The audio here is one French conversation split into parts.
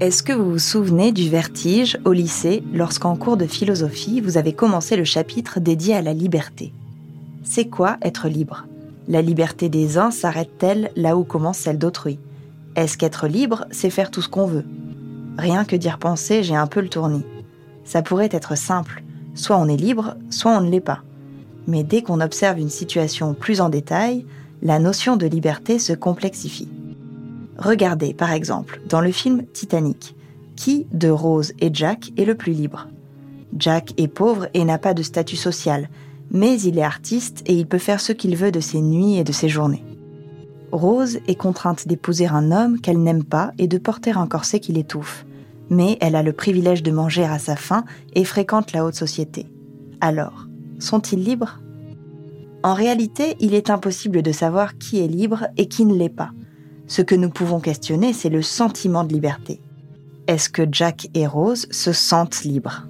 Est-ce que vous vous souvenez du vertige au lycée lorsqu'en cours de philosophie vous avez commencé le chapitre dédié à la liberté? C'est quoi être libre? La liberté des uns s'arrête-t-elle là où commence celle d'autrui? Est-ce qu'être libre, c'est faire tout ce qu'on veut? Rien que d'y repenser, j'ai un peu le tournis. Ça pourrait être simple, soit on est libre, soit on ne l'est pas. Mais dès qu'on observe une situation plus en détail, la notion de liberté se complexifie. Regardez, par exemple, dans le film Titanic, qui de Rose et Jack est le plus libre? Jack est pauvre et n'a pas de statut social, mais il est artiste et il peut faire ce qu'il veut de ses nuits et de ses journées. Rose est contrainte d'épouser un homme qu'elle n'aime pas et de porter un corset qui l'étouffe, mais elle a le privilège de manger à sa faim et fréquente la haute société. Alors, sont-ils libres? En réalité, il est impossible de savoir qui est libre et qui ne l'est pas. Ce que nous pouvons questionner, c'est le sentiment de liberté. Est-ce que Jack et Rose se sentent libres?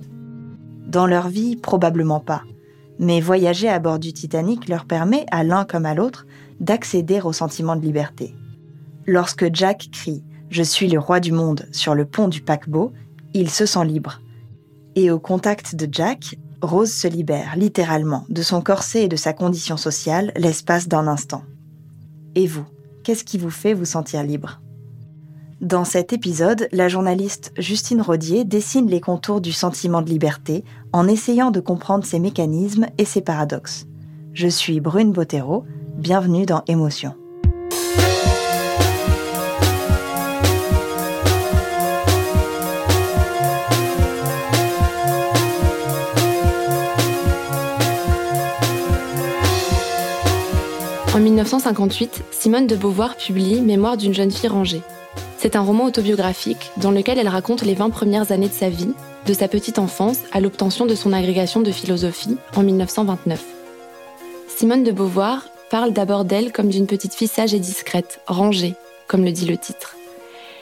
Dans leur vie, probablement pas. Mais voyager à bord du Titanic leur permet, à l'un comme à l'autre, d'accéder au sentiment de liberté. Lorsque Jack crie ⁇ Je suis le roi du monde ⁇ sur le pont du paquebot, il se sent libre. Et au contact de Jack, Rose se libère, littéralement, de son corset et de sa condition sociale l'espace d'un instant. Et vous? Qu'est-ce qui vous fait vous sentir libre? Dans cet épisode, la journaliste Justine Rodier dessine les contours du sentiment de liberté en essayant de comprendre ses mécanismes et ses paradoxes. Je suis Brune Bottero, bienvenue dans Émotion. En 1958, Simone de Beauvoir publie Mémoire d'une jeune fille rangée. C'est un roman autobiographique dans lequel elle raconte les 20 premières années de sa vie, de sa petite enfance à l'obtention de son agrégation de philosophie en 1929. Simone de Beauvoir parle d'abord d'elle comme d'une petite fille sage et discrète, rangée, comme le dit le titre.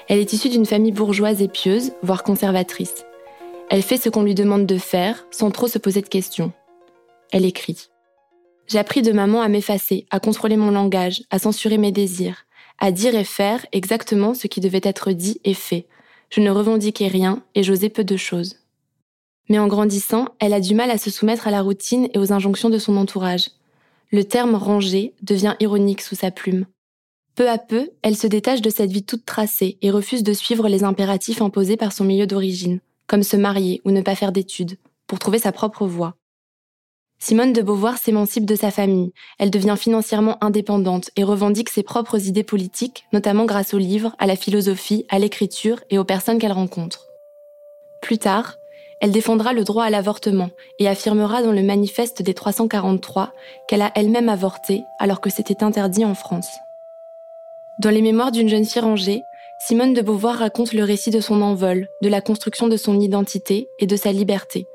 Elle est issue d'une famille bourgeoise et pieuse, voire conservatrice. Elle fait ce qu'on lui demande de faire, sans trop se poser de questions. Elle écrit. J'ai appris de maman à m'effacer, à contrôler mon langage, à censurer mes désirs, à dire et faire exactement ce qui devait être dit et fait. Je ne revendiquais rien et j'osais peu de choses. Mais en grandissant, elle a du mal à se soumettre à la routine et aux injonctions de son entourage. Le terme rangé devient ironique sous sa plume. Peu à peu, elle se détache de cette vie toute tracée et refuse de suivre les impératifs imposés par son milieu d'origine, comme se marier ou ne pas faire d'études, pour trouver sa propre voie. Simone de Beauvoir s'émancipe de sa famille. Elle devient financièrement indépendante et revendique ses propres idées politiques, notamment grâce aux livres, à la philosophie, à l'écriture et aux personnes qu'elle rencontre. Plus tard, elle défendra le droit à l'avortement et affirmera dans le manifeste des 343 qu'elle a elle-même avorté alors que c'était interdit en France. Dans les mémoires d'une jeune fille rangée, Simone de Beauvoir raconte le récit de son envol, de la construction de son identité et de sa liberté,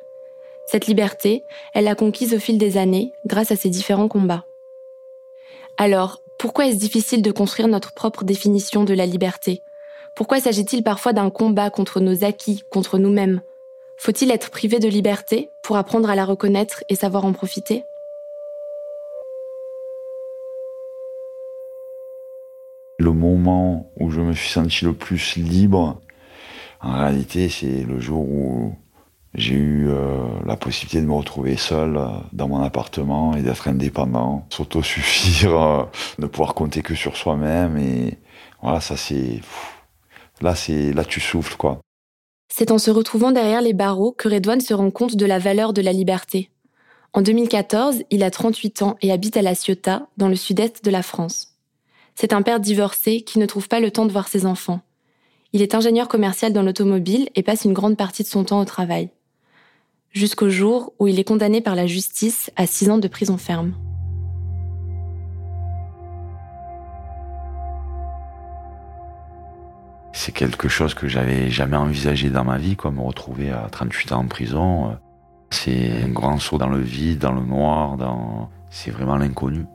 cette liberté, elle l'a conquise au fil des années grâce à ses différents combats. Alors, pourquoi est-ce difficile de construire notre propre définition de la liberté? Pourquoi s'agit-il parfois d'un combat contre nos acquis, contre nous-mêmes? Faut-il être privé de liberté pour apprendre à la reconnaître et savoir en profiter? Le moment où je me suis senti le plus libre, en réalité, c'est le jour où j'ai eu euh, la possibilité de me retrouver seul euh, dans mon appartement et d'être indépendant, s'autosuffire, euh, ne pouvoir compter que sur soi-même et voilà, ça c'est là c'est là tu souffles quoi. C'est en se retrouvant derrière les barreaux que Redouane se rend compte de la valeur de la liberté. En 2014, il a 38 ans et habite à La Ciotat, dans le sud-est de la France. C'est un père divorcé qui ne trouve pas le temps de voir ses enfants. Il est ingénieur commercial dans l'automobile et passe une grande partie de son temps au travail jusqu'au jour où il est condamné par la justice à six ans de prison ferme. C'est quelque chose que j'avais jamais envisagé dans ma vie, quoi, me retrouver à 38 ans en prison. C'est un grand saut dans le vide, dans le noir, dans... c'est vraiment l'inconnu.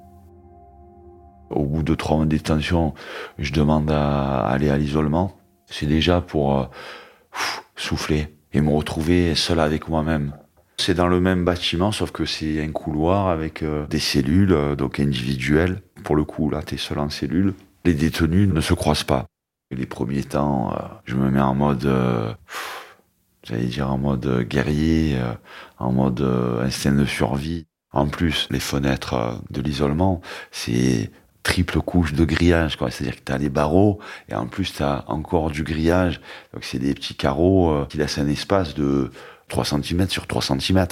Au bout de trois mois de détention, je demande à aller à l'isolement. C'est déjà pour euh, souffler, et me retrouver seul avec moi-même. C'est dans le même bâtiment, sauf que c'est un couloir avec euh, des cellules, euh, donc individuelles. Pour le coup, là, tu es seul en cellule. Les détenus ne se croisent pas. Les premiers temps, euh, je me mets en mode, j'allais dire en mode guerrier, en mode instinct de survie. En plus, les fenêtres de l'isolement, c'est triple couche de grillage. C'est-à-dire que tu as les barreaux et en plus tu as encore du grillage. Donc c'est des petits carreaux euh, qui laissent un espace de 3 cm sur 3 cm.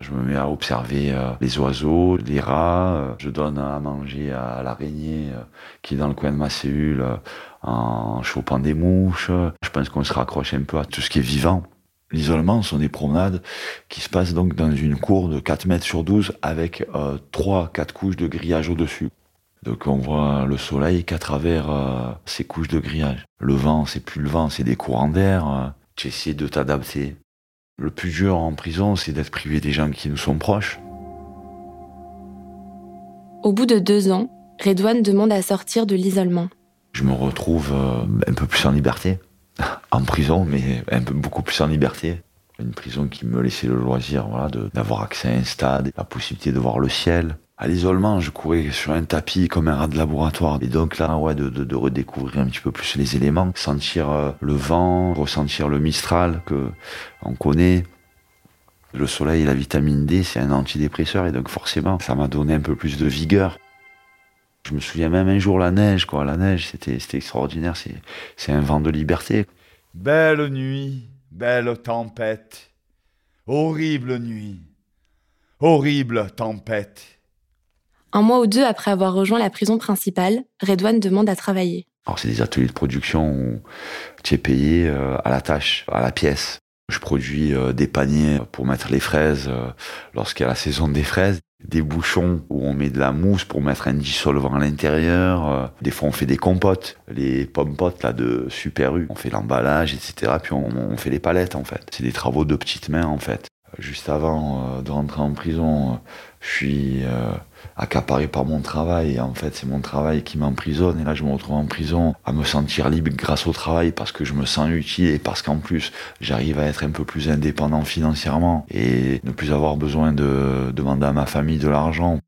Je me mets à observer euh, les oiseaux, les rats. Euh, je donne à manger à l'araignée qui est dans le coin de ma cellule en chopant des mouches. Je pense qu'on se raccroche un peu à tout ce qui est vivant. L'isolement sont des promenades qui se passent donc dans une cour de 4 mètres sur 12 avec euh, 3-4 couches de grillage au-dessus. Donc on voit le soleil qu'à travers euh, ces couches de grillage. Le vent, c'est plus le vent, c'est des courants d'air. Euh, tu essaies de t'adapter. Le plus dur en prison, c'est d'être privé des gens qui nous sont proches. Au bout de deux ans, Redouane demande à sortir de l'isolement. Je me retrouve euh, un peu plus en liberté. en prison, mais un peu beaucoup plus en liberté. Une prison qui me laissait le loisir voilà, d'avoir accès à un stade, la possibilité de voir le ciel, à l'isolement, je courais sur un tapis comme un rat de laboratoire. Et donc là, ouais, de, redécouvrir un petit peu plus les éléments, sentir euh, le vent, ressentir le mistral que on connaît. Le soleil et la vitamine D, c'est un antidépresseur et donc forcément, ça m'a donné un peu plus de vigueur. Je me souviens même un jour la neige, quoi. La neige, c'était, extraordinaire. C'est un vent de liberté. Belle nuit, belle tempête. Horrible nuit. Horrible tempête. Un mois ou deux après avoir rejoint la prison principale, Redouane demande à travailler. Alors c'est des ateliers de production où tu es payé euh, à la tâche, à la pièce. Je produis euh, des paniers pour mettre les fraises euh, lorsqu'il y a la saison des fraises, des bouchons où on met de la mousse pour mettre un dissolvant à l'intérieur. Des fois on fait des compotes, les pommes potes là de Super U, on fait l'emballage, etc. Puis on, on fait les palettes en fait. C'est des travaux de petites mains en fait. Juste avant de rentrer en prison, je suis accaparé par mon travail. Et en fait, c'est mon travail qui m'emprisonne. Et là, je me retrouve en prison à me sentir libre grâce au travail parce que je me sens utile et parce qu'en plus, j'arrive à être un peu plus indépendant financièrement et ne plus avoir besoin de demander à ma famille de l'argent.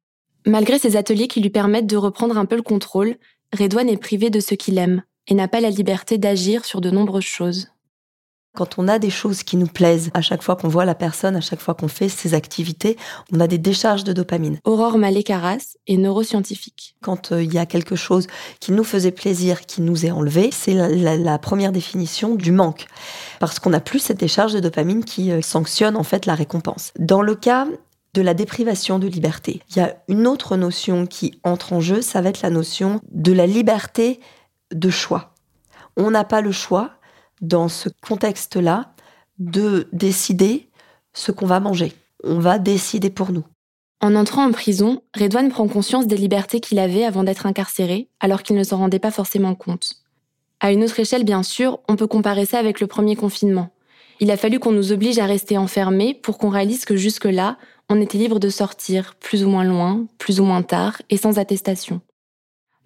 Malgré ces ateliers qui lui permettent de reprendre un peu le contrôle, Redouane est privé de ce qu'il aime et n'a pas la liberté d'agir sur de nombreuses choses. Quand on a des choses qui nous plaisent, à chaque fois qu'on voit la personne, à chaque fois qu'on fait ses activités, on a des décharges de dopamine. Aurore Malé-Carras est neuroscientifique. Quand euh, il y a quelque chose qui nous faisait plaisir, qui nous est enlevé, c'est la, première définition du manque. Parce qu'on n'a plus cette décharge de dopamine qui euh, sanctionne en fait la récompense. Dans le cas de la déprivation de liberté, il y a une autre notion qui entre en jeu, ça va être la notion de la liberté de choix. On n'a pas le choix, dans ce contexte-là, de décider ce qu'on va manger. On va décider pour nous. En entrant en prison, Redouane prend conscience des libertés qu'il avait avant d'être incarcéré, alors qu'il ne s'en rendait pas forcément compte. À une autre échelle, bien sûr, on peut comparer ça avec le premier confinement. Il a fallu qu'on nous oblige à rester enfermés pour qu'on réalise que jusque-là, on était libre de sortir, plus ou moins loin, plus ou moins tard, et sans attestation.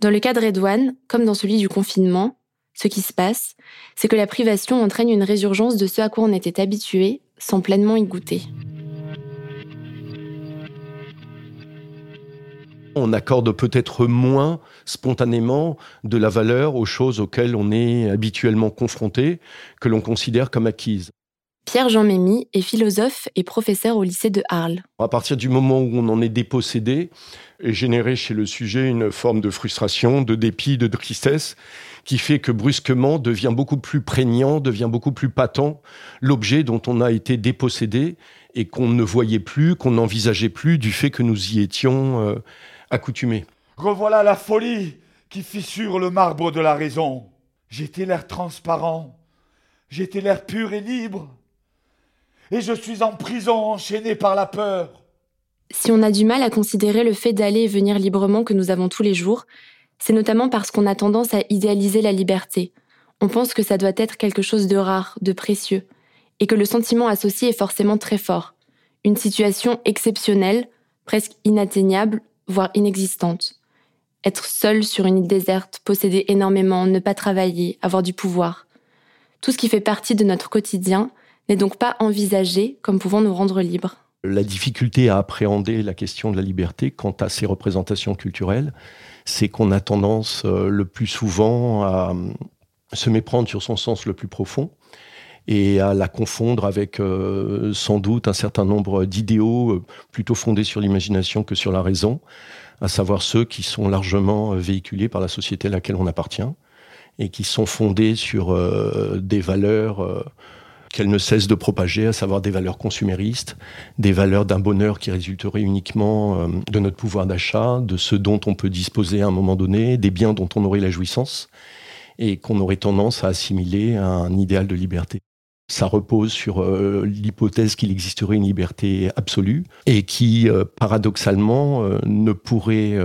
Dans le cas de Redouane, comme dans celui du confinement, ce qui se passe, c'est que la privation entraîne une résurgence de ce à quoi on était habitué sans pleinement y goûter. On accorde peut-être moins spontanément de la valeur aux choses auxquelles on est habituellement confronté, que l'on considère comme acquises. Pierre-Jean Mémy est philosophe et professeur au lycée de Arles. À partir du moment où on en est dépossédé, est généré chez le sujet une forme de frustration, de dépit, de tristesse, qui fait que brusquement devient beaucoup plus prégnant, devient beaucoup plus patent l'objet dont on a été dépossédé et qu'on ne voyait plus, qu'on n'envisageait plus du fait que nous y étions euh, accoutumés. Revoilà la folie qui fissure le marbre de la raison. J'étais l'air transparent, j'étais l'air pur et libre, et je suis en prison enchaîné par la peur. Si on a du mal à considérer le fait d'aller et venir librement que nous avons tous les jours, c'est notamment parce qu'on a tendance à idéaliser la liberté. On pense que ça doit être quelque chose de rare, de précieux, et que le sentiment associé est forcément très fort. Une situation exceptionnelle, presque inatteignable, voire inexistante. Être seul sur une île déserte, posséder énormément, ne pas travailler, avoir du pouvoir. Tout ce qui fait partie de notre quotidien n'est donc pas envisagé comme pouvant nous rendre libres. La difficulté à appréhender la question de la liberté quant à ces représentations culturelles, c'est qu'on a tendance euh, le plus souvent à euh, se méprendre sur son sens le plus profond et à la confondre avec euh, sans doute un certain nombre d'idéaux plutôt fondés sur l'imagination que sur la raison, à savoir ceux qui sont largement véhiculés par la société à laquelle on appartient et qui sont fondés sur des valeurs qu'elle ne cesse de propager, à savoir des valeurs consuméristes, des valeurs d'un bonheur qui résulterait uniquement euh, de notre pouvoir d'achat, de ce dont on peut disposer à un moment donné, des biens dont on aurait la jouissance, et qu'on aurait tendance à assimiler à un idéal de liberté. Ça repose sur euh, l'hypothèse qu'il existerait une liberté absolue et qui, euh, paradoxalement, ne pourrait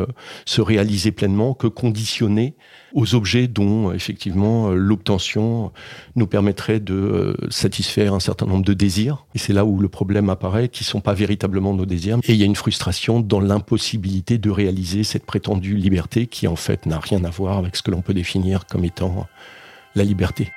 se réaliser pleinement que conditionnée aux objets dont effectivement l'obtention nous permettrait de euh, satisfaire un certain nombre de désirs. Et c'est là où le problème apparaît, qui sont pas véritablement nos désirs. Et il y a une frustration dans l'impossibilité de réaliser cette prétendue liberté qui en fait n'a rien à voir avec ce que l'on peut définir comme étant la liberté.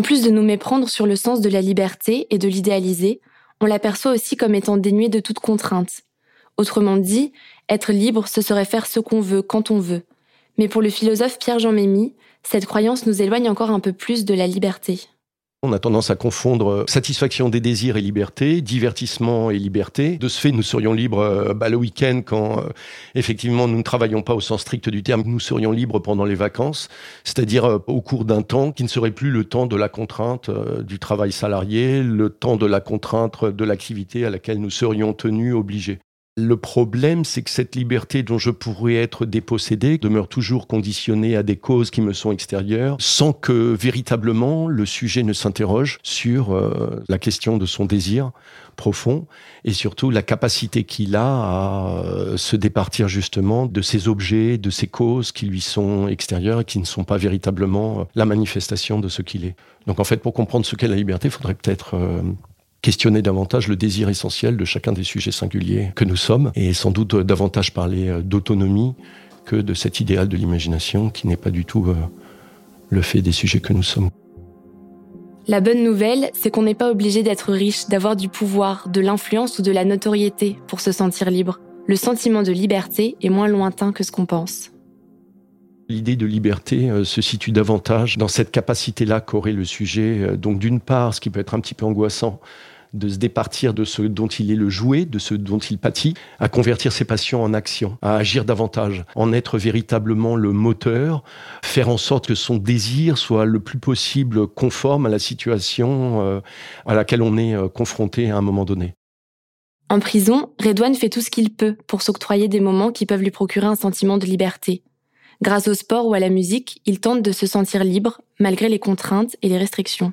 En plus de nous méprendre sur le sens de la liberté et de l'idéaliser, on l'aperçoit aussi comme étant dénué de toute contrainte. Autrement dit, être libre, ce serait faire ce qu'on veut, quand on veut. Mais pour le philosophe Pierre-Jean Mémy, cette croyance nous éloigne encore un peu plus de la liberté. On a tendance à confondre satisfaction des désirs et liberté, divertissement et liberté. De ce fait, nous serions libres euh, bah, le week-end quand euh, effectivement nous ne travaillons pas au sens strict du terme. Nous serions libres pendant les vacances, c'est-à-dire euh, au cours d'un temps qui ne serait plus le temps de la contrainte du travail salarié, le temps de la contrainte de l'activité à laquelle nous serions tenus, obligés. Le problème, c'est que cette liberté dont je pourrais être dépossédé demeure toujours conditionnée à des causes qui me sont extérieures, sans que véritablement le sujet ne s'interroge sur euh, la question de son désir profond et surtout la capacité qu'il a à euh, se départir justement de ces objets, de ces causes qui lui sont extérieures et qui ne sont pas véritablement euh, la manifestation de ce qu'il est. Donc en fait, pour comprendre ce qu'est la liberté, il faudrait peut-être questionner davantage le désir essentiel de chacun des sujets singuliers que nous sommes, et sans doute davantage parler euh, d'autonomie que de cet idéal de l'imagination qui n'est pas du tout euh, le fait des sujets que nous sommes. La bonne nouvelle, c'est qu'on n'est pas obligé d'être riche, d'avoir du pouvoir, de l'influence ou de la notoriété pour se sentir libre. Le sentiment de liberté est moins lointain que ce qu'on pense. L'idée de liberté euh, se situe davantage dans cette capacité-là qu'aurait le sujet. Donc d'une part, ce qui peut être un petit peu angoissant, de se départir de ce dont il est le jouet, de ce dont il pâtit, à convertir ses passions en action, à agir davantage, en être véritablement le moteur, faire en sorte que son désir soit le plus possible conforme à la situation euh, à laquelle on est euh, confronté à un moment donné. En prison, Redouane fait tout ce qu'il peut pour s'octroyer des moments qui peuvent lui procurer un sentiment de liberté. Grâce au sport ou à la musique, il tente de se sentir libre malgré les contraintes et les restrictions.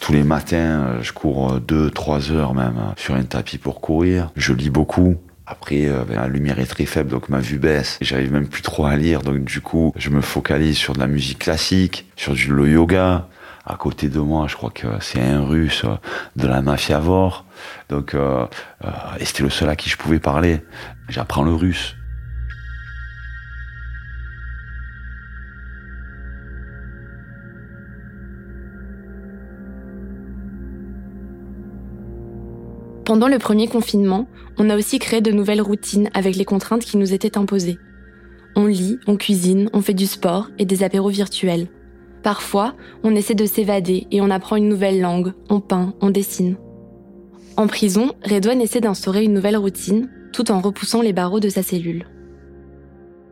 Tous les matins, euh, je cours 2-3 euh, heures même euh, sur un tapis pour courir. Je lis beaucoup. Après, ben, la lumière est très faible, donc ma vue baisse. J'arrive même plus trop à lire, donc du coup, je me focalise sur de la musique classique, sur du le yoga. À côté de moi, je crois que c'est un russe de la mafia Vor. Donc, et c'était le seul à qui je pouvais parler. J'apprends le russe. Pendant le premier confinement, on a aussi créé de nouvelles routines avec les contraintes qui nous étaient imposées. On lit, on cuisine, on fait du sport et des apéros virtuels. Parfois, on essaie de s'évader et on apprend une nouvelle langue, on peint, on dessine. En prison, Redouane essaie d'instaurer une nouvelle routine tout en repoussant les barreaux de sa cellule.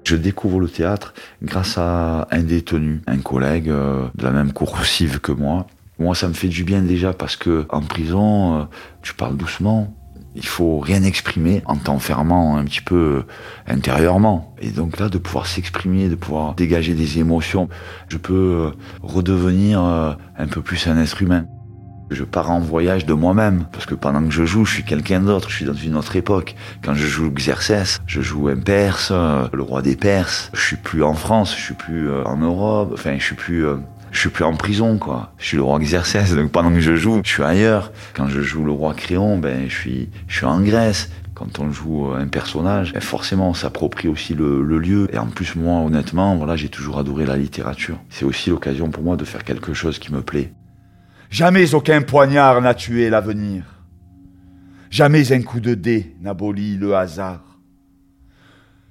Je découvre le théâtre grâce à un détenu, un collègue euh, de la même coursive que moi. Moi, ça me fait du bien déjà parce que en prison, euh, tu parles doucement, il faut rien exprimer en t'enfermant un petit peu intérieurement. Et donc là, de pouvoir s'exprimer, de pouvoir dégager des émotions, je peux euh, redevenir euh, un peu plus un être humain. Je pars en voyage de moi-même, parce que pendant que je joue, je suis quelqu'un d'autre, je suis dans une autre époque. Quand je joue Xerxès, je joue un Perse, euh, le roi des Perses. Je suis plus en France, je suis plus en Europe, enfin, je suis plus je suis plus en prison, quoi. Je suis le roi Xerxès, donc pendant que je joue, je suis ailleurs. Quand je joue le roi Créon, ben, je suis, je suis en Grèce. Quand on joue un personnage, ben forcément, on s'approprie aussi le, le, lieu. Et en plus, moi, honnêtement, voilà, j'ai toujours adoré la littérature. C'est aussi l'occasion pour moi de faire quelque chose qui me plaît. Jamais aucun poignard n'a tué l'avenir. Jamais un coup de dé n'abolit le hasard.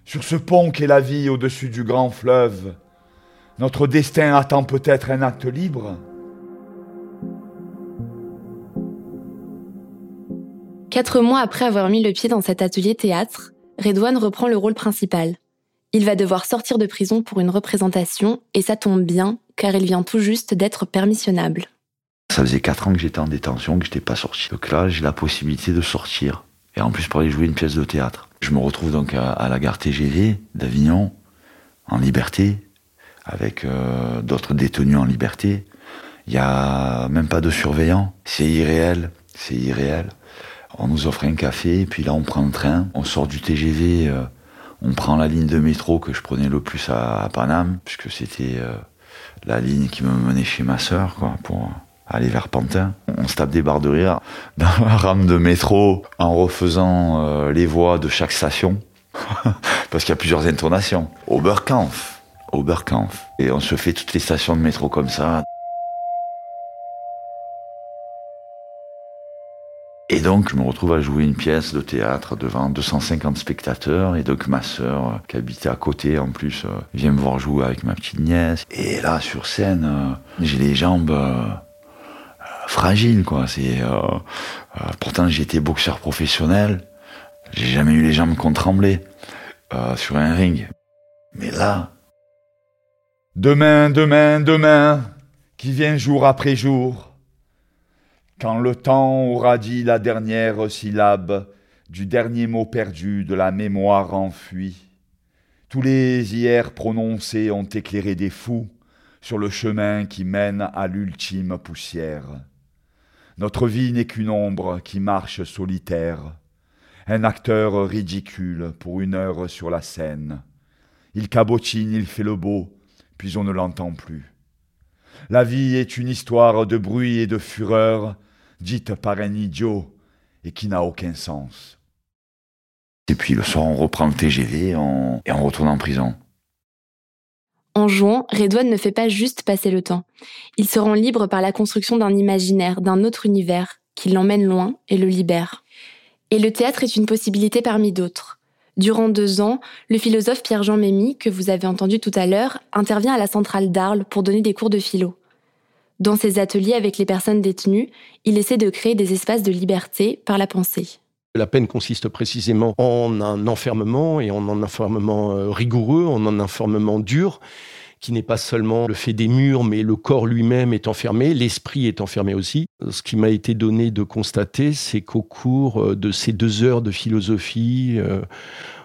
Sur ce pont qu'est la vie au-dessus du grand fleuve, notre destin attend peut-être un acte libre Quatre mois après avoir mis le pied dans cet atelier théâtre, Redouane reprend le rôle principal. Il va devoir sortir de prison pour une représentation, et ça tombe bien, car il vient tout juste d'être permissionnable. Ça faisait quatre ans que j'étais en détention, que je n'étais pas sorti. Donc là, j'ai la possibilité de sortir. Et en plus, pour aller jouer une pièce de théâtre. Je me retrouve donc à, à la gare TGV d'Avignon, en liberté, avec euh, d'autres détenus en liberté. Il n'y a même pas de surveillant. C'est irréel. C'est irréel. On nous offre un café, puis là on prend le train, on sort du TGV, euh, on prend la ligne de métro que je prenais le plus à, Paname, puisque c'était euh, la ligne qui me menait chez ma sœur, quoi, pour aller vers Pantin. On se tape des barres de rire dans la rame de métro en refaisant les voix de chaque station, parce qu'il y a plusieurs intonations. Oberkampf, Oberkampf. Et on se fait toutes les stations de métro comme ça. Et donc, je me retrouve à jouer une pièce de théâtre devant 250 spectateurs. Et donc, ma sœur, qui habitait à côté, en plus, euh, vient me voir jouer avec ma petite nièce. Et là, sur scène, euh, j'ai les jambes euh, fragiles, quoi. C'est, pourtant, j'étais boxeur professionnel. J'ai jamais eu les jambes qu'on tremblait sur un ring. Mais là, Demain, demain, demain, qui vient jour après jour, quand le temps aura dit la dernière syllabe du dernier mot perdu de la mémoire enfuie, tous les hier prononcés ont éclairé des fous sur le chemin qui mène à l'ultime poussière. Notre vie n'est qu'une ombre qui marche solitaire, un acteur ridicule pour une heure sur la scène. Il cabotine, il fait le beau, puis on ne l'entend plus. La vie est une histoire de bruit et de fureur, dite par un idiot et qui n'a aucun sens. Et puis le soir, on reprend le TGV et on retourne en prison. En jouant, Redouane ne fait pas juste passer le temps. Il se rend libre par la construction d'un imaginaire, d'un autre univers, qui l'emmène loin et le libère. Et le théâtre est une possibilité parmi d'autres. Durant deux ans, le philosophe Pierre-Jean Mémy, que vous avez entendu tout à l'heure, intervient à la centrale d'Arles pour donner des cours de philo. Dans ses ateliers avec les personnes détenues, il essaie de créer des espaces de liberté par la pensée. La peine consiste précisément en un enfermement et en un enfermement euh, rigoureux, en un enfermement dur qui n'est pas seulement le fait des murs, mais le corps lui-même est enfermé, l'esprit est enfermé aussi. Ce qui m'a été donné de constater, c'est qu'au cours euh, de ces deux heures de philosophie, euh,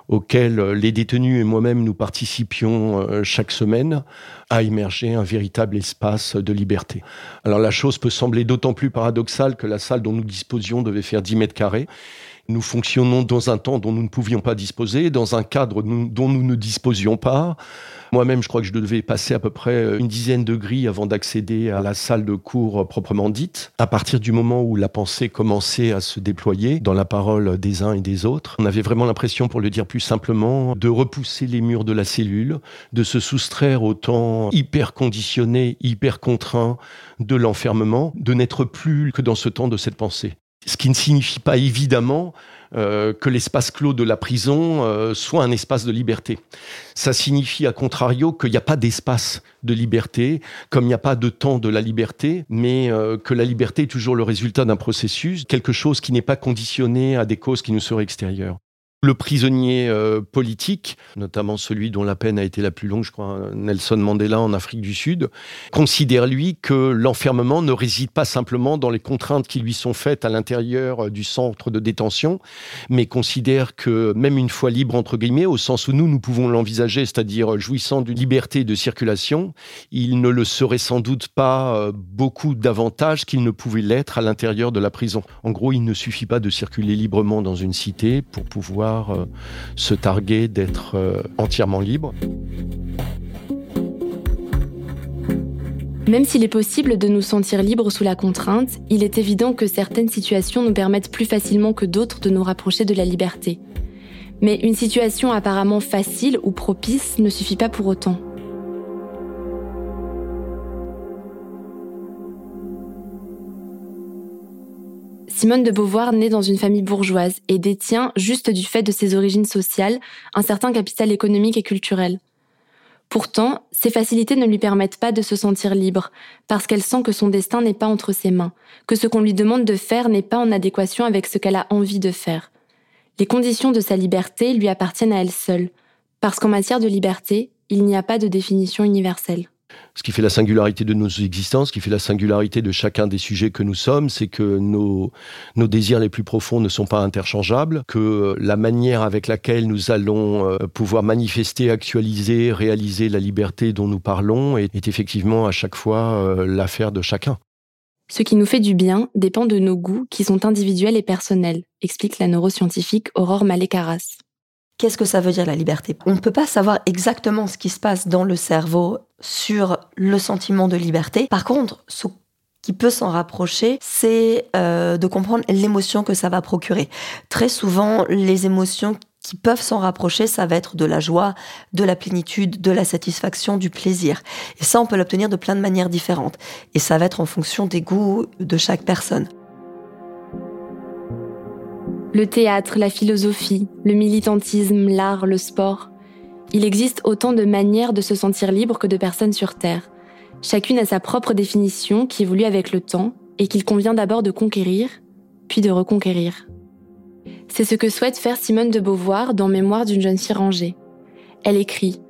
auxquelles les détenus et moi-même nous participions euh, chaque semaine, a émergé un véritable espace de liberté. Alors la chose peut sembler d'autant plus paradoxale que la salle dont nous disposions devait faire 10 mètres carrés. Nous fonctionnons dans un temps dont nous ne pouvions pas disposer, dans un cadre dont nous ne disposions pas. Moi-même, je crois que je devais passer à peu près une dizaine de grilles avant d'accéder à la salle de cours proprement dite. À partir du moment où la pensée commençait à se déployer dans la parole des uns et des autres, on avait vraiment l'impression, pour le dire plus simplement, de repousser les murs de la cellule, de se soustraire au temps hyper conditionné, hyper contraint de l'enfermement, de n'être plus que dans ce temps de cette pensée. Ce qui ne signifie pas évidemment euh, que l'espace clos de la prison euh, soit un espace de liberté. Ça signifie, à contrario, qu'il n'y a pas d'espace de liberté, comme il n'y a pas de temps de la liberté, mais euh, que la liberté est toujours le résultat d'un processus, quelque chose qui n'est pas conditionné à des causes qui nous seraient extérieures. Le prisonnier euh, politique, notamment celui dont la peine a été la plus longue, je crois, Nelson Mandela en Afrique du Sud, considère lui que l'enfermement ne réside pas simplement dans les contraintes qui lui sont faites à l'intérieur euh, du centre de détention, mais considère que même une fois libre, entre guillemets, au sens où nous, nous pouvons l'envisager, c'est-à-dire jouissant d'une liberté de circulation, il ne le serait sans doute pas euh, beaucoup davantage qu'il ne pouvait l'être à l'intérieur de la prison. En gros, il ne suffit pas de circuler librement dans une cité pour pouvoir euh, se targuer d'être euh, entièrement libre. Même s'il est possible de nous sentir libres sous la contrainte, il est évident que certaines situations nous permettent plus facilement que d'autres de nous rapprocher de la liberté. Mais une situation apparemment facile ou propice ne suffit pas pour autant. Simone de Beauvoir naît dans une famille bourgeoise et détient, juste du fait de ses origines sociales, un certain capital économique et culturel. Pourtant, ces facilités ne lui permettent pas de se sentir libre, parce qu'elle sent que son destin n'est pas entre ses mains, que ce qu'on lui demande de faire n'est pas en adéquation avec ce qu'elle a envie de faire. Les conditions de sa liberté lui appartiennent à elle seule, parce qu'en matière de liberté, il n'y a pas de définition universelle. Ce qui fait la singularité de nos existences, ce qui fait la singularité de chacun des sujets que nous sommes, c'est que nos, désirs les plus profonds ne sont pas interchangeables, que la manière avec laquelle nous allons euh, pouvoir manifester, actualiser, réaliser la liberté dont nous parlons est, est effectivement à chaque fois euh, l'affaire de chacun. Ce qui nous fait du bien dépend de nos goûts qui sont individuels et personnels, explique la neuroscientifique Aurore Malé-Carras. Qu'est-ce que ça veut dire la liberté? On ne peut pas savoir exactement ce qui se passe dans le cerveau sur le sentiment de liberté. Par contre, ce qui peut s'en rapprocher, c'est euh, de comprendre l'émotion que ça va procurer. Très souvent, les émotions qui peuvent s'en rapprocher, ça va être de la joie, de la plénitude, de la satisfaction, du plaisir. Et ça, on peut l'obtenir de plein de manières différentes. Et ça va être en fonction des goûts de chaque personne. Le théâtre, la philosophie, le militantisme, l'art, le sport. Il existe autant de manières de se sentir libre que de personnes sur Terre. Chacune a sa propre définition qui évolue avec le temps et qu'il convient d'abord de conquérir, puis de reconquérir. C'est ce que souhaite faire Simone de Beauvoir dans Mémoire d'une jeune fille rangée. Elle écrit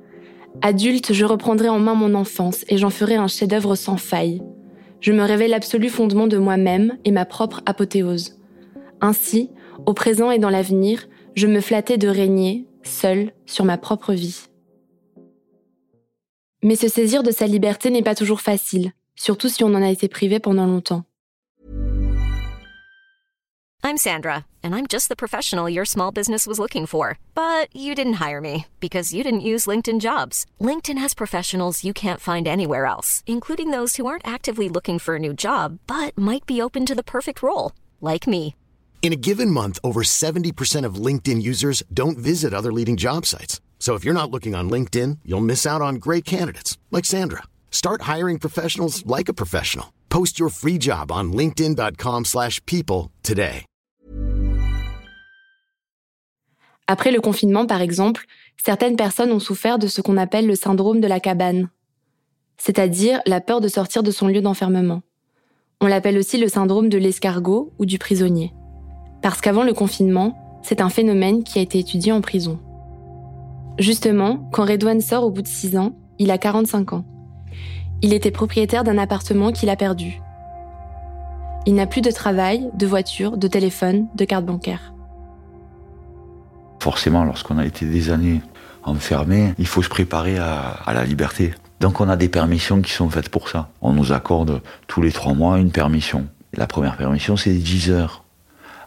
Adulte, je reprendrai en main mon enfance et j'en ferai un chef-d'œuvre sans faille. Je me révèle l'absolu fondement de moi-même et ma propre apothéose. Ainsi, au présent et dans l'avenir, je me flattais de régner, seule, sur ma propre vie. Mais se saisir de sa liberté n'est pas toujours facile, surtout si on en a été privé pendant longtemps. I'm Sandra, and I'm just the professional your small business was looking for. But you didn't hire me because you didn't use LinkedIn jobs. LinkedIn has professionals you can't find anywhere else, including those who aren't actively looking for a new job, but might be open to the perfect role, like me. In a given month, over 70% of LinkedIn users don't visit other leading job sites. So if you're not looking on LinkedIn, you'll miss out on great candidates like Sandra. Start hiring professionals like a professional. Post your free job on linkedin.com/people today. Après le confinement par exemple, certaines personnes ont souffert de ce qu'on appelle le syndrome de la cabane, c'est-à-dire la peur de sortir de son lieu d'enfermement. On l'appelle aussi le syndrome de l'escargot ou du prisonnier. Parce qu'avant le confinement, c'est un phénomène qui a été étudié en prison. Justement, quand Redouane sort au bout de 6 ans, il a 45 ans. Il était propriétaire d'un appartement qu'il a perdu. Il n'a plus de travail, de voiture, de téléphone, de carte bancaire. Forcément, lorsqu'on a été des années enfermé, il faut se préparer à, à la liberté. Donc on a des permissions qui sont faites pour ça. On nous accorde tous les trois mois une permission. La première permission, c'est 10 heures.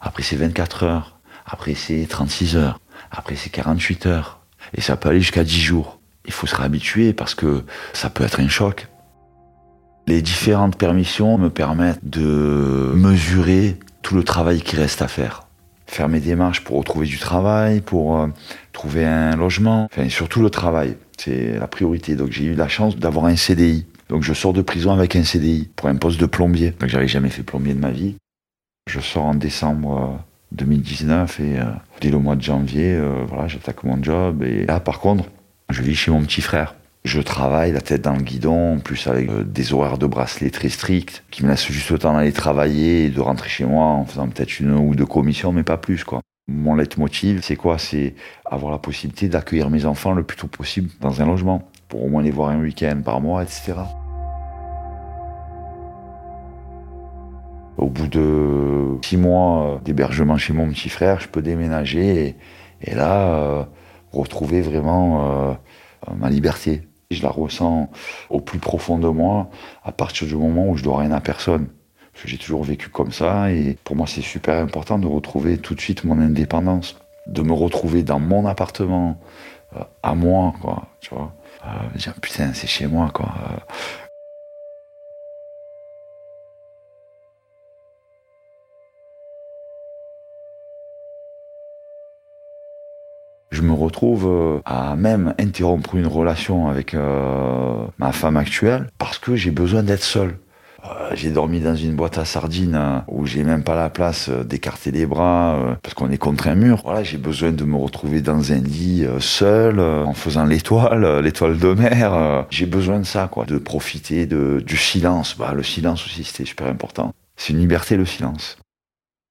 Après, c'est 24 heures. Après, c'est 36 heures. Après, c'est 48 heures. Et ça peut aller jusqu'à 10 jours. Il faut se réhabituer parce que ça peut être un choc. Les différentes permissions me permettent de mesurer tout le travail qui reste à faire. Faire mes démarches pour retrouver du travail, pour euh, trouver un logement, enfin surtout le travail, c'est la priorité. Donc j'ai eu la chance d'avoir un CDI. Donc je sors de prison avec un CDI pour un poste de plombier. Donc j'avais jamais fait plombier de ma vie. Je sors en décembre 2019 et dès le mois de janvier, voilà, j'attaque mon job. Et là, par contre, je vis chez mon petit frère. Je travaille la tête dans le guidon, plus avec des horaires de bracelet très stricts, qui me laissent juste le temps d'aller travailler et de rentrer chez moi en faisant peut-être une ou deux commissions, mais pas plus, quoi. Mon leitmotiv, c'est quoi? C'est avoir la possibilité d'accueillir mes enfants le plus tôt possible dans un logement, pour au moins les voir un week-end par mois, etc. Au bout de six mois euh, d'hébergement chez mon petit frère, je peux déménager et, là, euh, retrouver vraiment euh, ma liberté. Je la ressens au plus profond de moi à partir du moment où je dois rien à personne j'ai toujours vécu comme ça et pour moi c'est super important de retrouver tout de suite mon indépendance, de me retrouver dans mon appartement à moi quoi, tu vois. Putain c'est chez moi quoi. Retrouve euh, à même interrompre une relation avec ma femme actuelle parce que j'ai besoin d'être seul. Euh, j'ai dormi dans une boîte à sardines hein, où j'ai même pas la place euh, d'écarter les bras euh, parce qu'on est contre un mur. Voilà, j'ai besoin de me retrouver dans un lit seul en faisant l'étoile, l'étoile de mer. j'ai besoin de ça, quoi, de profiter de, du silence. Bah, le silence aussi, c'était super important. C'est une liberté, le silence.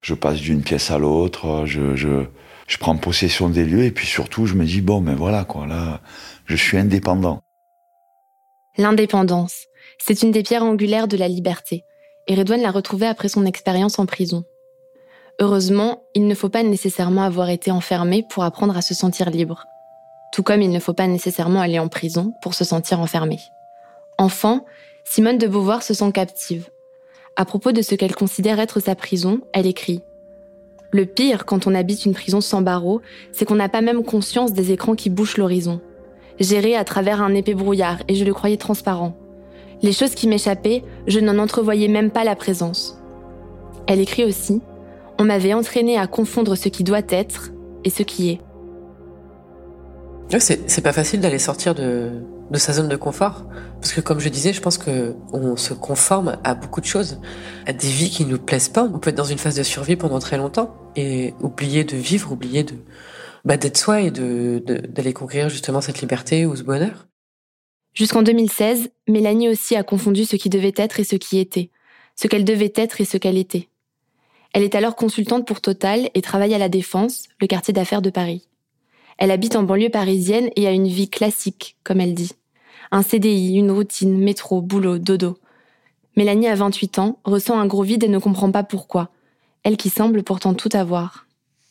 Je passe d'une pièce à l'autre, je, je prends possession des lieux et puis surtout, je me dis, bon, mais voilà, quoi, là, je suis indépendant. L'indépendance. C'est une des pierres angulaires de la liberté, et Redouane l'a retrouvée après son expérience en prison. Heureusement, il ne faut pas nécessairement avoir été enfermé pour apprendre à se sentir libre. Tout comme il ne faut pas nécessairement aller en prison pour se sentir enfermé. Enfant, Simone de Beauvoir se sent captive. À propos de ce qu'elle considère être sa prison, elle écrit Le pire quand on habite une prison sans barreaux, c'est qu'on n'a pas même conscience des écrans qui bouchent l'horizon. Géré à travers un épais brouillard et je le croyais transparent. Les choses qui m'échappaient, je n'en entrevoyais même pas la présence. Elle écrit aussi On m'avait entraîné à confondre ce qui doit être et ce qui est. C'est pas facile d'aller sortir de, de sa zone de confort. Parce que comme je disais, je pense que on se conforme à beaucoup de choses, à des vies qui nous plaisent pas. On peut être dans une phase de survie pendant très longtemps et oublier de vivre, oublier de bah, d'être soi et de d'aller conquérir justement cette liberté ou ce bonheur. Jusqu'en 2016, Mélanie aussi a confondu ce qui devait être et ce qui était, ce qu'elle devait être et ce qu'elle était. Elle est alors consultante pour Total et travaille à La Défense, le quartier d'affaires de Paris. Elle habite en banlieue parisienne et a une vie classique, comme elle dit. Un CDI, une routine, métro, boulot, dodo. Mélanie a 28 ans, ressent un gros vide et ne comprend pas pourquoi. Elle qui semble pourtant tout avoir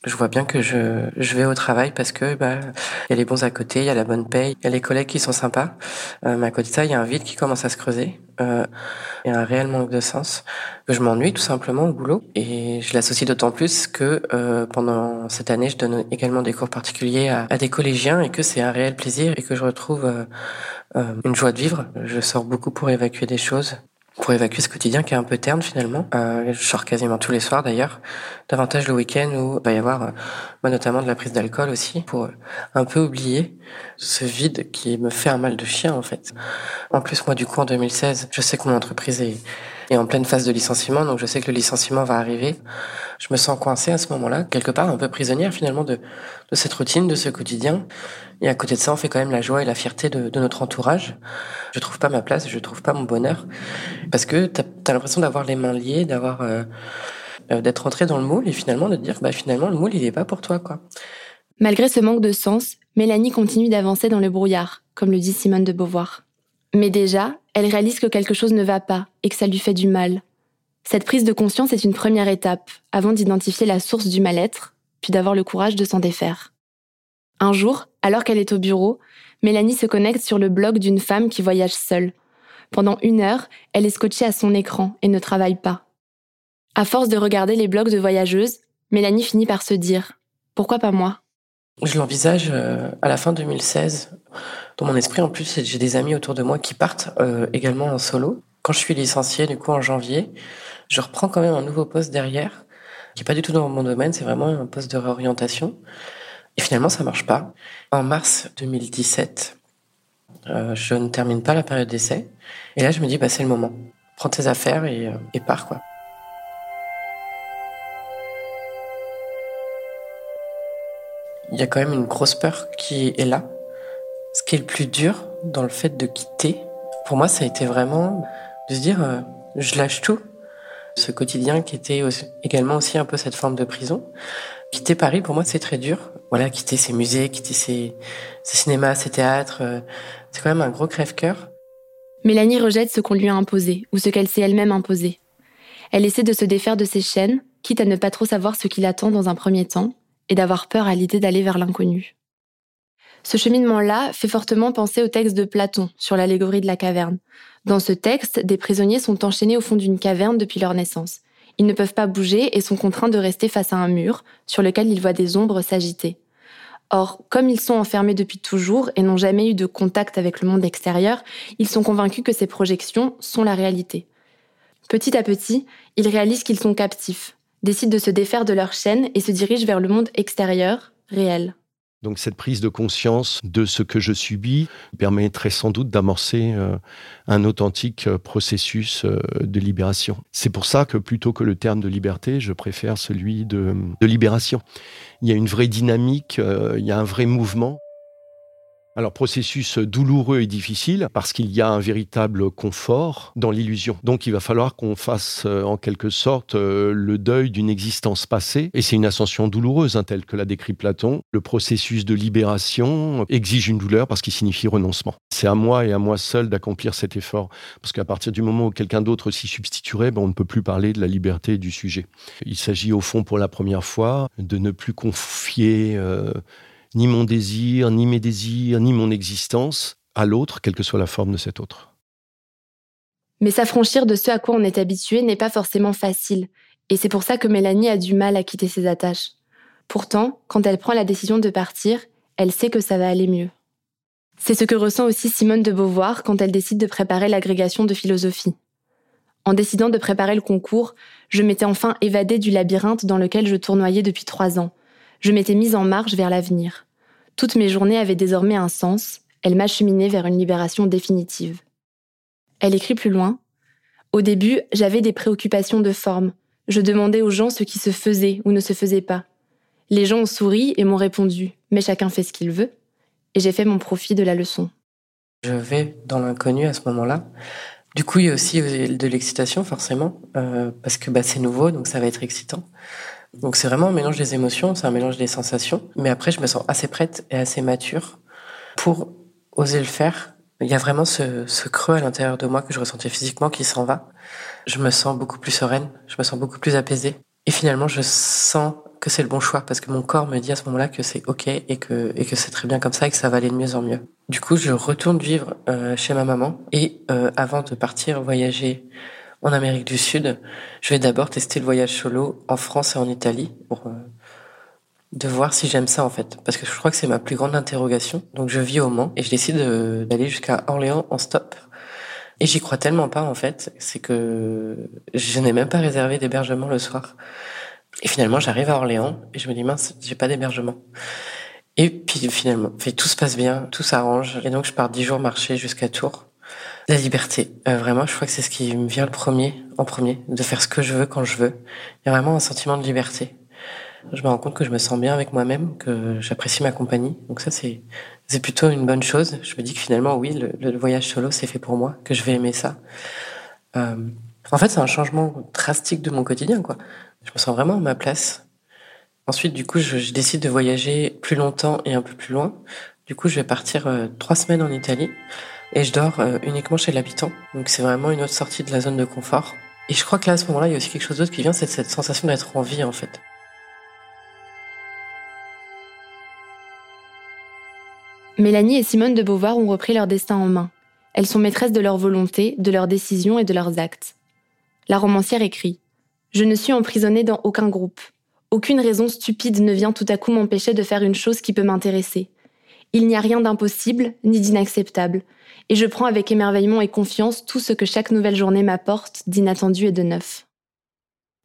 je vois bien que je, je vais au travail parce que bah il y a les bons à côté, il y a la bonne paye, il y a les collègues qui sont sympas. Euh, mais à côté de ça, il y a un vide qui commence à se creuser. Il y a un réel manque de sens. Je m'ennuie tout simplement au boulot et je l'associe d'autant plus que euh, pendant cette année, je donne également des cours particuliers à, à des collégiens et que c'est un réel plaisir et que je retrouve euh, euh, une joie de vivre. Je sors beaucoup pour évacuer des choses pour évacuer ce quotidien qui est un peu terne finalement. Euh, je sors quasiment tous les soirs d'ailleurs, davantage le week-end où il va y avoir euh, notamment de la prise d'alcool aussi pour euh, un peu oublier ce vide qui me fait un mal de chien en fait. En plus moi du coup en 2016, je sais que mon entreprise est, est en pleine phase de licenciement, donc je sais que le licenciement va arriver. Je me sens coincée à ce moment-là, quelque part un peu prisonnière finalement de, de cette routine, de ce quotidien. Et à côté de ça, on fait quand même la joie et la fierté de, notre entourage. Je trouve pas ma place, je trouve pas mon bonheur, parce que t'as as, l'impression d'avoir les mains liées, d'avoir euh, euh, d'être entré dans le moule et finalement de dire bah finalement le moule il est pas pour toi quoi. Malgré ce manque de sens, Mélanie continue d'avancer dans le brouillard, comme le dit Simone de Beauvoir. Mais déjà, elle réalise que quelque chose ne va pas et que ça lui fait du mal. Cette prise de conscience est une première étape, avant d'identifier la source du mal-être, puis d'avoir le courage de s'en défaire. Un jour, alors qu'elle est au bureau, Mélanie se connecte sur le blog d'une femme qui voyage seule. Pendant une heure, elle est scotchée à son écran et ne travaille pas. À force de regarder les blogs de voyageuses, Mélanie finit par se dire Pourquoi pas moi? Je l'envisage euh, à la fin 2016. Dans mon esprit, en plus, j'ai des amis autour de moi qui partent euh, également en solo. Quand je suis licenciée, du coup, en janvier, je reprends quand même un nouveau poste derrière, qui est pas du tout dans mon domaine, c'est vraiment un poste de réorientation. Et finalement, ça marche pas. En mars 2017, euh, je ne termine pas la période d'essai. Et là, je me dis, bah, c'est le moment. Prends tes affaires et, euh, pars, quoi. Il y a quand même une grosse peur qui est là. Ce qui est le plus dur dans le fait de quitter, pour moi, ça a été vraiment de se dire, euh, je lâche tout. Ce quotidien qui était également aussi un peu cette forme de prison. Quitter Paris, pour moi, c'est très dur. Voilà, quitter ses musées, quitter ses, cinémas, ses théâtres, euh, c'est quand même un gros crève-cœur. Mélanie rejette ce qu'on lui a imposé, ou ce qu'elle s'est elle-même imposé. Elle essaie de se défaire de ses chaînes, quitte à ne pas trop savoir ce qui l'attend dans un premier temps, et d'avoir peur à l'idée d'aller vers l'inconnu. Ce cheminement-là fait fortement penser au texte de Platon sur l'allégorie de la caverne. Dans ce texte, des prisonniers sont enchaînés au fond d'une caverne depuis leur naissance. Ils ne peuvent pas bouger et sont contraints de rester face à un mur sur lequel ils voient des ombres s'agiter. Or, comme ils sont enfermés depuis toujours et n'ont jamais eu de contact avec le monde extérieur, ils sont convaincus que ces projections sont la réalité. Petit à petit, ils réalisent qu'ils sont captifs, décident de se défaire de leur chaîne et se dirigent vers le monde extérieur, réel. Donc cette prise de conscience de ce que je subis permettrait sans doute d'amorcer euh, un authentique euh, processus euh, de libération. C'est pour ça que plutôt que le terme de liberté, je préfère celui de, de libération. Il y a une vraie dynamique, il y a un vrai mouvement. Alors processus douloureux et difficile parce qu'il y a un véritable confort dans l'illusion. Donc il va falloir qu'on fasse euh, en quelque sorte euh, le deuil d'une existence passée et c'est une ascension douloureuse hein, telle que l'a décrit Platon. Le processus de libération exige une douleur parce qu'il signifie renoncement. C'est à moi et à moi seul d'accomplir cet effort parce qu'à partir du moment où quelqu'un d'autre s'y substituerait, ben, on ne peut plus parler de la liberté du sujet. Il s'agit au fond pour la première fois de ne plus confier euh, ni mon désir, ni mes désirs, ni mon existence à l'autre, quelle que soit la forme de cet autre. Mais s'affranchir de ce à quoi on est habitué n'est pas forcément facile, et c'est pour ça que Mélanie a du mal à quitter ses attaches. Pourtant, quand elle prend la décision de partir, elle sait que ça va aller mieux. C'est ce que ressent aussi Simone de Beauvoir quand elle décide de préparer l'agrégation de philosophie. En décidant de préparer le concours, je m'étais enfin évadée du labyrinthe dans lequel je tournoyais depuis trois ans, je m'étais mise en marche vers l'avenir. Toutes mes journées avaient désormais un sens, elles m'acheminaient vers une libération définitive. Elle écrit plus loin. Au début, j'avais des préoccupations de forme. Je demandais aux gens ce qui se faisait ou ne se faisait pas. Les gens ont souri et m'ont répondu, mais chacun fait ce qu'il veut. Et j'ai fait mon profit de la leçon. Je vais dans l'inconnu à ce moment-là. Du coup, il y a aussi de l'excitation, forcément, euh, parce que bah, c'est nouveau, donc ça va être excitant. Donc c'est vraiment un mélange des émotions, c'est un mélange des sensations. Mais après, je me sens assez prête et assez mature pour oser le faire. Il y a vraiment ce, ce creux à l'intérieur de moi que je ressentais physiquement qui s'en va. Je me sens beaucoup plus sereine, je me sens beaucoup plus apaisée. Et finalement, je sens que c'est le bon choix parce que mon corps me dit à ce moment-là que c'est ok et que et que c'est très bien comme ça et que ça va aller de mieux en mieux. Du coup, je retourne vivre euh, chez ma maman et euh, avant de partir voyager en Amérique du Sud. Je vais d'abord tester le voyage solo en France et en Italie pour euh, de voir si j'aime ça en fait, parce que je crois que c'est ma plus grande interrogation. Donc je vis au Mans et je décide d'aller jusqu'à Orléans en stop. Et j'y crois tellement pas en fait, c'est que je n'ai même pas réservé d'hébergement le soir. Et finalement, j'arrive à Orléans et je me dis mince, j'ai pas d'hébergement. Et puis finalement, tout se passe bien, tout s'arrange. Et donc je pars dix jours marcher jusqu'à Tours. La liberté, euh, vraiment, je crois que c'est ce qui me vient le premier, en premier, de faire ce que je veux quand je veux. Il y a vraiment un sentiment de liberté. Je me rends compte que je me sens bien avec moi-même, que j'apprécie ma compagnie. Donc ça, c'est c'est plutôt une bonne chose. Je me dis que finalement, oui, le, voyage solo, c'est fait pour moi, que je vais aimer ça. Euh, en fait, c'est un changement drastique de mon quotidien, quoi. Je me sens vraiment à ma place. Ensuite, du coup, je, je décide de voyager plus longtemps et un peu plus loin. Du coup, je vais partir euh, trois semaines en Italie et je dors euh, uniquement chez l'habitant. Donc c'est vraiment une autre sortie de la zone de confort. Et je crois que là, à ce moment-là, il y a aussi quelque chose d'autre qui vient, c'est cette sensation d'être en vie, en fait. Mélanie et Simone de Beauvoir ont repris leur destin en main. Elles sont maîtresses de leur volonté, de leurs décisions et de leurs actes. La romancière écrit Je ne suis emprisonnée dans aucun groupe. Aucune raison stupide ne vient tout à coup m'empêcher de faire une chose qui peut m'intéresser. Il n'y a rien d'impossible ni d'inacceptable, et je prends avec émerveillement et confiance tout ce que chaque nouvelle journée m'apporte d'inattendu et de neuf.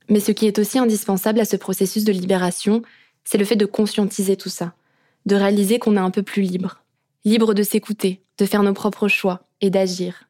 Mais ce qui est aussi indispensable à ce processus de libération, c'est le fait de conscientiser tout ça, de réaliser qu'on est un peu plus libre, libre de s'écouter, de faire nos propres choix et d'agir.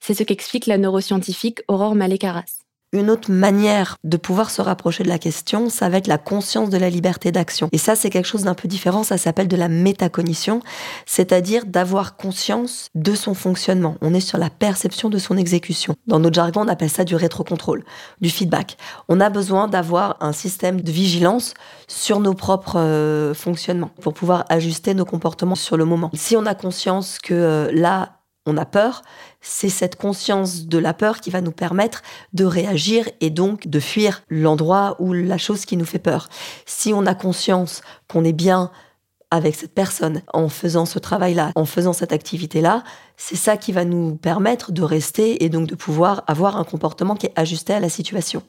C'est ce qu'explique la neuroscientifique Aurore Malé-Carras. Une autre manière de pouvoir se rapprocher de la question, ça va être la conscience de la liberté d'action. Et ça, c'est quelque chose d'un peu différent, ça s'appelle de la métacognition, c'est-à-dire d'avoir conscience de son fonctionnement. On est sur la perception de son exécution. Dans notre jargon, on appelle ça du rétrocontrôle, du feedback. On a besoin d'avoir un système de vigilance sur nos propres euh, fonctionnements pour pouvoir ajuster nos comportements sur le moment. Si on a conscience que euh, là, on a peur, c'est cette conscience de la peur qui va nous permettre de réagir et donc de fuir l'endroit ou la chose qui nous fait peur. Si on a conscience qu'on est bien avec cette personne en faisant ce travail-là, en faisant cette activité-là, c'est ça qui va nous permettre de rester et donc de pouvoir avoir un comportement qui est ajusté à la situation.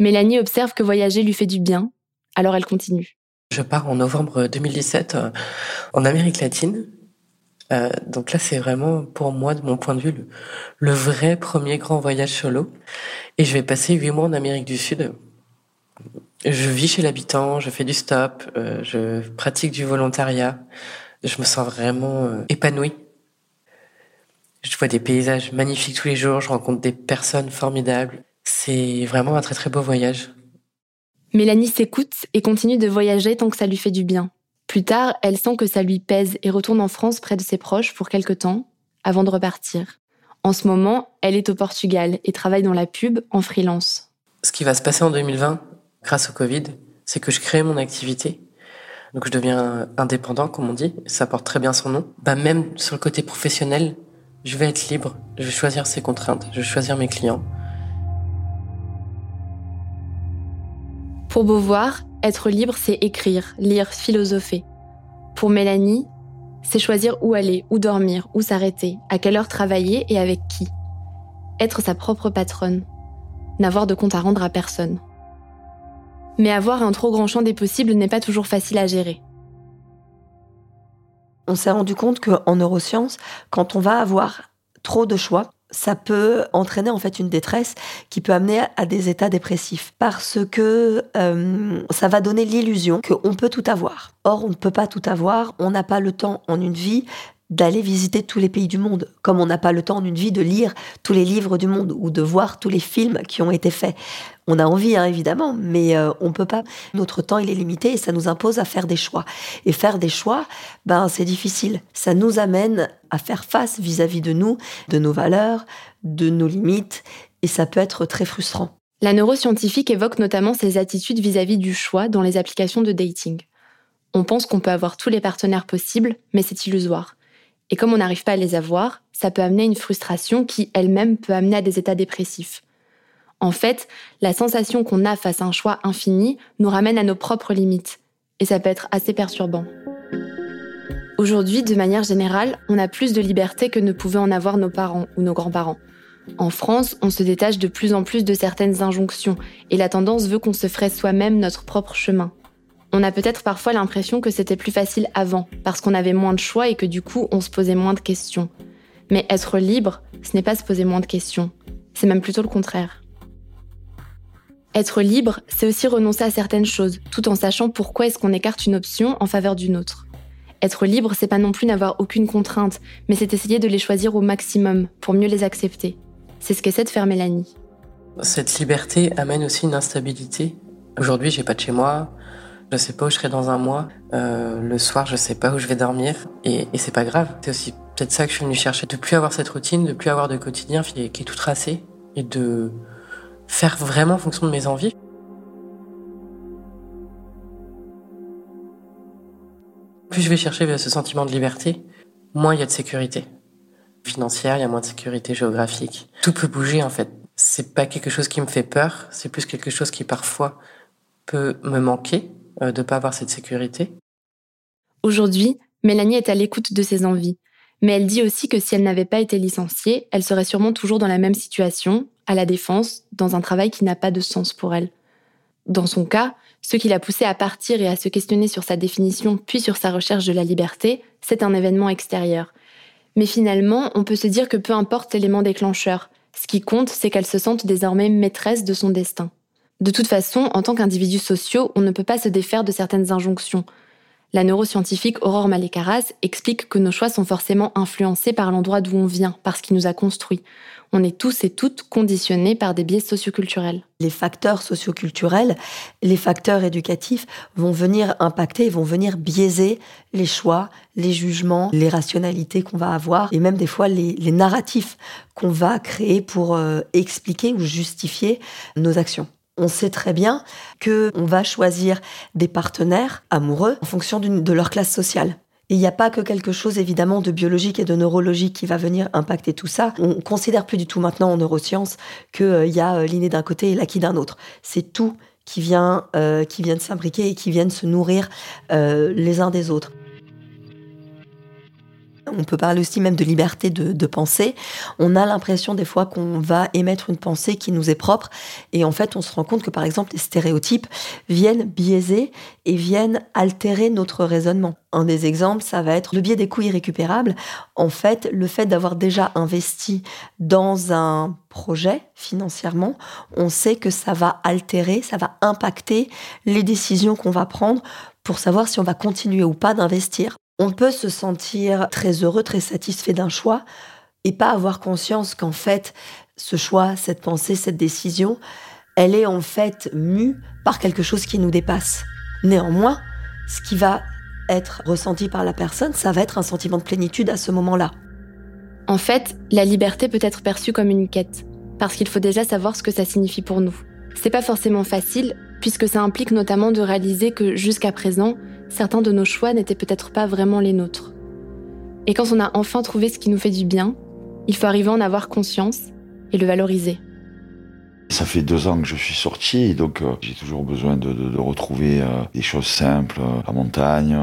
Mélanie observe que voyager lui fait du bien, alors elle continue. Je pars en novembre 2017 euh, en Amérique latine euh, donc là, c'est vraiment pour moi, de mon point de vue, le, vrai premier grand voyage solo. Et je vais passer huit mois en Amérique du Sud. Je vis chez l'habitant, je fais du stop, euh, je pratique du volontariat. Je me sens vraiment euh, épanouie. Je vois des paysages magnifiques tous les jours, je rencontre des personnes formidables. C'est vraiment un très très beau voyage. Mélanie s'écoute et continue de voyager tant que ça lui fait du bien. Plus tard, elle sent que ça lui pèse et retourne en France près de ses proches pour quelque temps, avant de repartir. En ce moment, elle est au Portugal et travaille dans la pub en freelance. Ce qui va se passer en 2020, grâce au Covid, c'est que je crée mon activité. Donc je deviens indépendant, comme on dit. Ça porte très bien son nom. Bah, même sur le côté professionnel, je vais être libre. Je vais choisir ses contraintes. Je vais choisir mes clients. Pour Beauvoir, être libre, c'est écrire, lire, philosopher. Pour Mélanie, c'est choisir où aller, où dormir, où s'arrêter, à quelle heure travailler et avec qui. Être sa propre patronne. N'avoir de compte à rendre à personne. Mais avoir un trop grand champ des possibles n'est pas toujours facile à gérer. On s'est rendu compte qu'en neurosciences, quand on va avoir trop de choix, ça peut entraîner en fait une détresse qui peut amener à des états dépressifs parce que euh, ça va donner l'illusion qu'on peut tout avoir. Or, on ne peut pas tout avoir, on n'a pas le temps en une vie d'aller visiter tous les pays du monde, comme on n'a pas le temps en une vie de lire tous les livres du monde ou de voir tous les films qui ont été faits. On a envie, hein, évidemment, mais euh, on peut pas. Notre temps, il est limité et ça nous impose à faire des choix. Et faire des choix, ben, c'est difficile. Ça nous amène à faire face vis-à-vis de nous, de nos valeurs, de nos limites, et ça peut être très frustrant. La neuroscientifique évoque notamment ses attitudes vis-à-vis du choix dans les applications de dating. On pense qu'on peut avoir tous les partenaires possibles, mais c'est illusoire. Et comme on n'arrive pas à les avoir, ça peut amener une frustration qui elle-même peut amener à des états dépressifs. En fait, la sensation qu'on a face à un choix infini nous ramène à nos propres limites. Et ça peut être assez perturbant. Aujourd'hui, de manière générale, on a plus de liberté que ne pouvaient en avoir nos parents ou nos grands-parents. En France, on se détache de plus en plus de certaines injonctions, et la tendance veut qu'on se ferait soi-même notre propre chemin. On a peut-être parfois l'impression que c'était plus facile avant, parce qu'on avait moins de choix et que du coup on se posait moins de questions. Mais être libre, ce n'est pas se poser moins de questions, c'est même plutôt le contraire. Être libre, c'est aussi renoncer à certaines choses, tout en sachant pourquoi est-ce qu'on écarte une option en faveur d'une autre. Être libre, c'est pas non plus n'avoir aucune contrainte, mais c'est essayer de les choisir au maximum pour mieux les accepter. C'est ce qu'essaie de faire Mélanie. Cette liberté amène aussi une instabilité. Aujourd'hui, j'ai pas de chez moi, je sais pas où je serai dans un mois. Euh, le soir, je sais pas où je vais dormir. Et, et c'est pas grave. C'est aussi peut-être ça que je suis venu chercher. De plus avoir cette routine, de plus avoir de quotidien qui est, tout tracé. Et de faire vraiment en fonction de mes envies. Plus je vais chercher ce sentiment de liberté, moins il y a de sécurité financière, il y a moins de sécurité géographique. Tout peut bouger en fait. C'est pas quelque chose qui me fait peur, c'est plus quelque chose qui parfois peut me manquer de ne pas avoir cette sécurité. Aujourd'hui, Mélanie est à l'écoute de ses envies, mais elle dit aussi que si elle n'avait pas été licenciée, elle serait sûrement toujours dans la même situation, à la défense, dans un travail qui n'a pas de sens pour elle. Dans son cas, ce qui l'a poussée à partir et à se questionner sur sa définition puis sur sa recherche de la liberté, c'est un événement extérieur. Mais finalement, on peut se dire que peu importe l'élément déclencheur, ce qui compte, c'est qu'elle se sente désormais maîtresse de son destin. De toute façon, en tant qu'individus sociaux, on ne peut pas se défaire de certaines injonctions. La neuroscientifique Aurore Malécaras explique que nos choix sont forcément influencés par l'endroit d'où on vient, par ce qui nous a construits. On est tous et toutes conditionnés par des biais socioculturels. Les facteurs socioculturels, les facteurs éducatifs vont venir impacter, vont venir biaiser les choix, les jugements, les rationalités qu'on va avoir et même des fois les, narratifs qu'on va créer pour euh, expliquer ou justifier nos actions on sait très bien que on va choisir des partenaires amoureux en fonction de leur classe sociale. il n'y a pas que quelque chose évidemment de biologique et de neurologique qui va venir impacter tout ça. On considère plus du tout maintenant en neurosciences qu'il euh, y a euh, l'inné d'un côté et l'acquis d'un autre. C'est tout qui vient, euh, qui vient s'imbriquer et qui viennent se nourrir les uns des autres. On peut parler aussi même de liberté de, penser. On a l'impression des fois qu'on va émettre une pensée qui nous est propre et en fait on se rend compte que par exemple les stéréotypes viennent biaiser et viennent altérer notre raisonnement. Un des exemples, ça va être le biais des coûts irrécupérables. En fait, le fait d'avoir déjà investi dans un projet financièrement, on sait que ça va altérer, ça va impacter les décisions qu'on va prendre pour savoir si on va continuer ou pas d'investir. On peut se sentir très heureux, très satisfait d'un choix et pas avoir conscience qu'en fait, ce choix, cette pensée, cette décision, elle est en fait mue par quelque chose qui nous dépasse. Néanmoins, ce qui va être ressenti par la personne, ça va être un sentiment de plénitude à ce moment-là. En fait, la liberté peut être perçue comme une quête, parce qu'il faut déjà savoir ce que ça signifie pour nous. C'est pas forcément facile, puisque ça implique notamment de réaliser que jusqu'à présent, certains de nos choix n'étaient peut-être pas vraiment les nôtres. Et quand on a enfin trouvé ce qui nous fait du bien, il faut arriver à en avoir conscience et le valoriser. Ça fait deux ans que je suis sorti, donc euh, j'ai toujours besoin de, retrouver euh, des choses simples, euh, la montagne,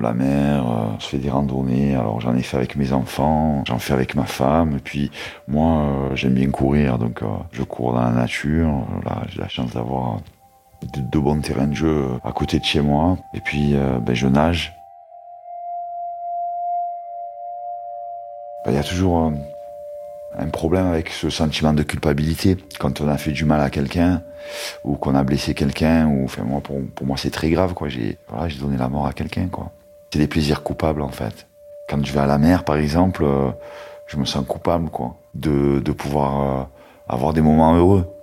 la mer. je fais des randonnées, alors j'en ai fait avec mes enfants, j'en fais avec ma femme, et puis moi j'aime bien courir, donc je cours dans la nature. Là j'ai la chance d'avoir de, bons terrains de jeu à côté de chez moi. Et puis, euh, ben, je nage. Ben, il y a toujours un, un, problème avec ce sentiment de culpabilité quand on a fait du mal à quelqu'un ou qu'on a blessé quelqu'un. Ou, enfin, moi, pour, moi, c'est très grave. Quoi. J'ai, donné la mort à quelqu'un. C'est des plaisirs coupables, en fait. Quand je vais à la mer, par exemple, euh, je me sens coupable quoi, de, pouvoir euh, avoir des moments heureux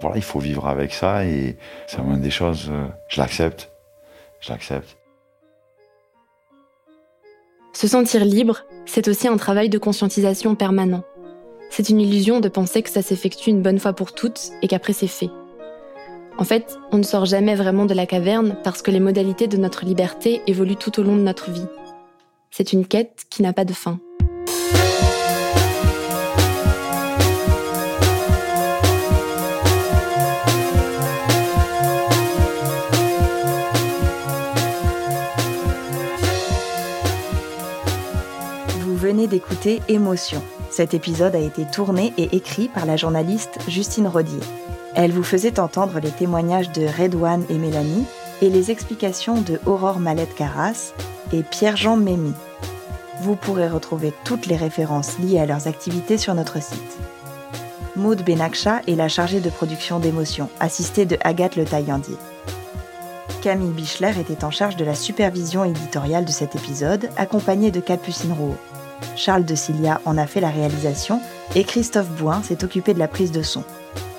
voilà, il faut vivre avec ça et c'est une des choses, euh, je l'accepte. Je l'accepte. Se sentir libre, c'est aussi un travail de conscientisation permanent. C'est une illusion de penser que ça s'effectue une bonne fois pour toutes et qu'après c'est fait. En fait, on ne sort jamais vraiment de la caverne parce que les modalités de notre liberté évoluent tout au long de notre vie. C'est une quête qui n'a pas de fin. D'écouter Émotion. Cet épisode a été tourné et écrit par la journaliste Justine Rodier. Elle vous faisait entendre les témoignages de Redouane et Mélanie et les explications de Aurore Malette-Carras et Pierre-Jean Mémy. Vous pourrez retrouver toutes les références liées à leurs activités sur notre site. Maud Benakcha est la chargée de production d'émotion, assistée de Agathe Le Taillandier. Camille Bichler était en charge de la supervision éditoriale de cet épisode, accompagnée de Capucine Rouault. Charles de Cilia en a fait la réalisation et Christophe Bouin s'est occupé de la prise de son.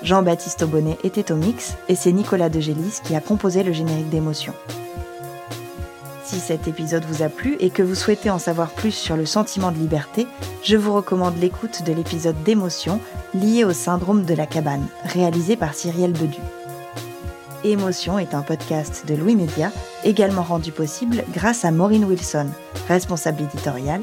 Jean-Baptiste Aubonnet était au mix et c'est Nicolas de Gélis qui a composé le générique d'émotion. Si cet épisode vous a plu et que vous souhaitez en savoir plus sur le sentiment de liberté, je vous recommande l'écoute de l'épisode d'émotion lié au syndrome de la cabane, réalisé par Cyrielle Bedu. Émotion est un podcast de Louis Média, également rendu possible grâce à Maureen Wilson, responsable éditoriale,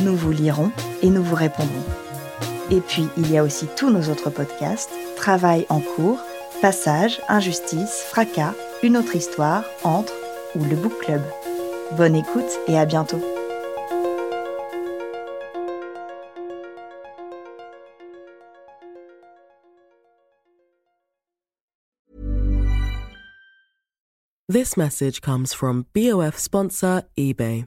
Nous vous lirons et nous vous répondrons. Et puis, il y a aussi tous nos autres podcasts, Travail en cours, Passage, Injustice, Fracas, Une autre histoire, Entre ou le Book Club. Bonne écoute et à bientôt. This message comes from BOF sponsor eBay.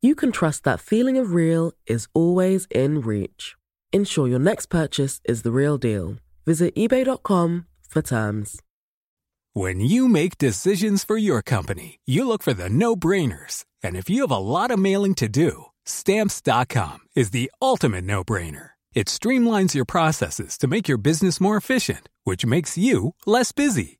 you can trust that feeling of real is always in reach. Ensure your next purchase is the real deal. Visit eBay.com for terms. When you make decisions for your company, you look for the no brainers. And if you have a lot of mailing to do, stamps.com is the ultimate no brainer. It streamlines your processes to make your business more efficient, which makes you less busy.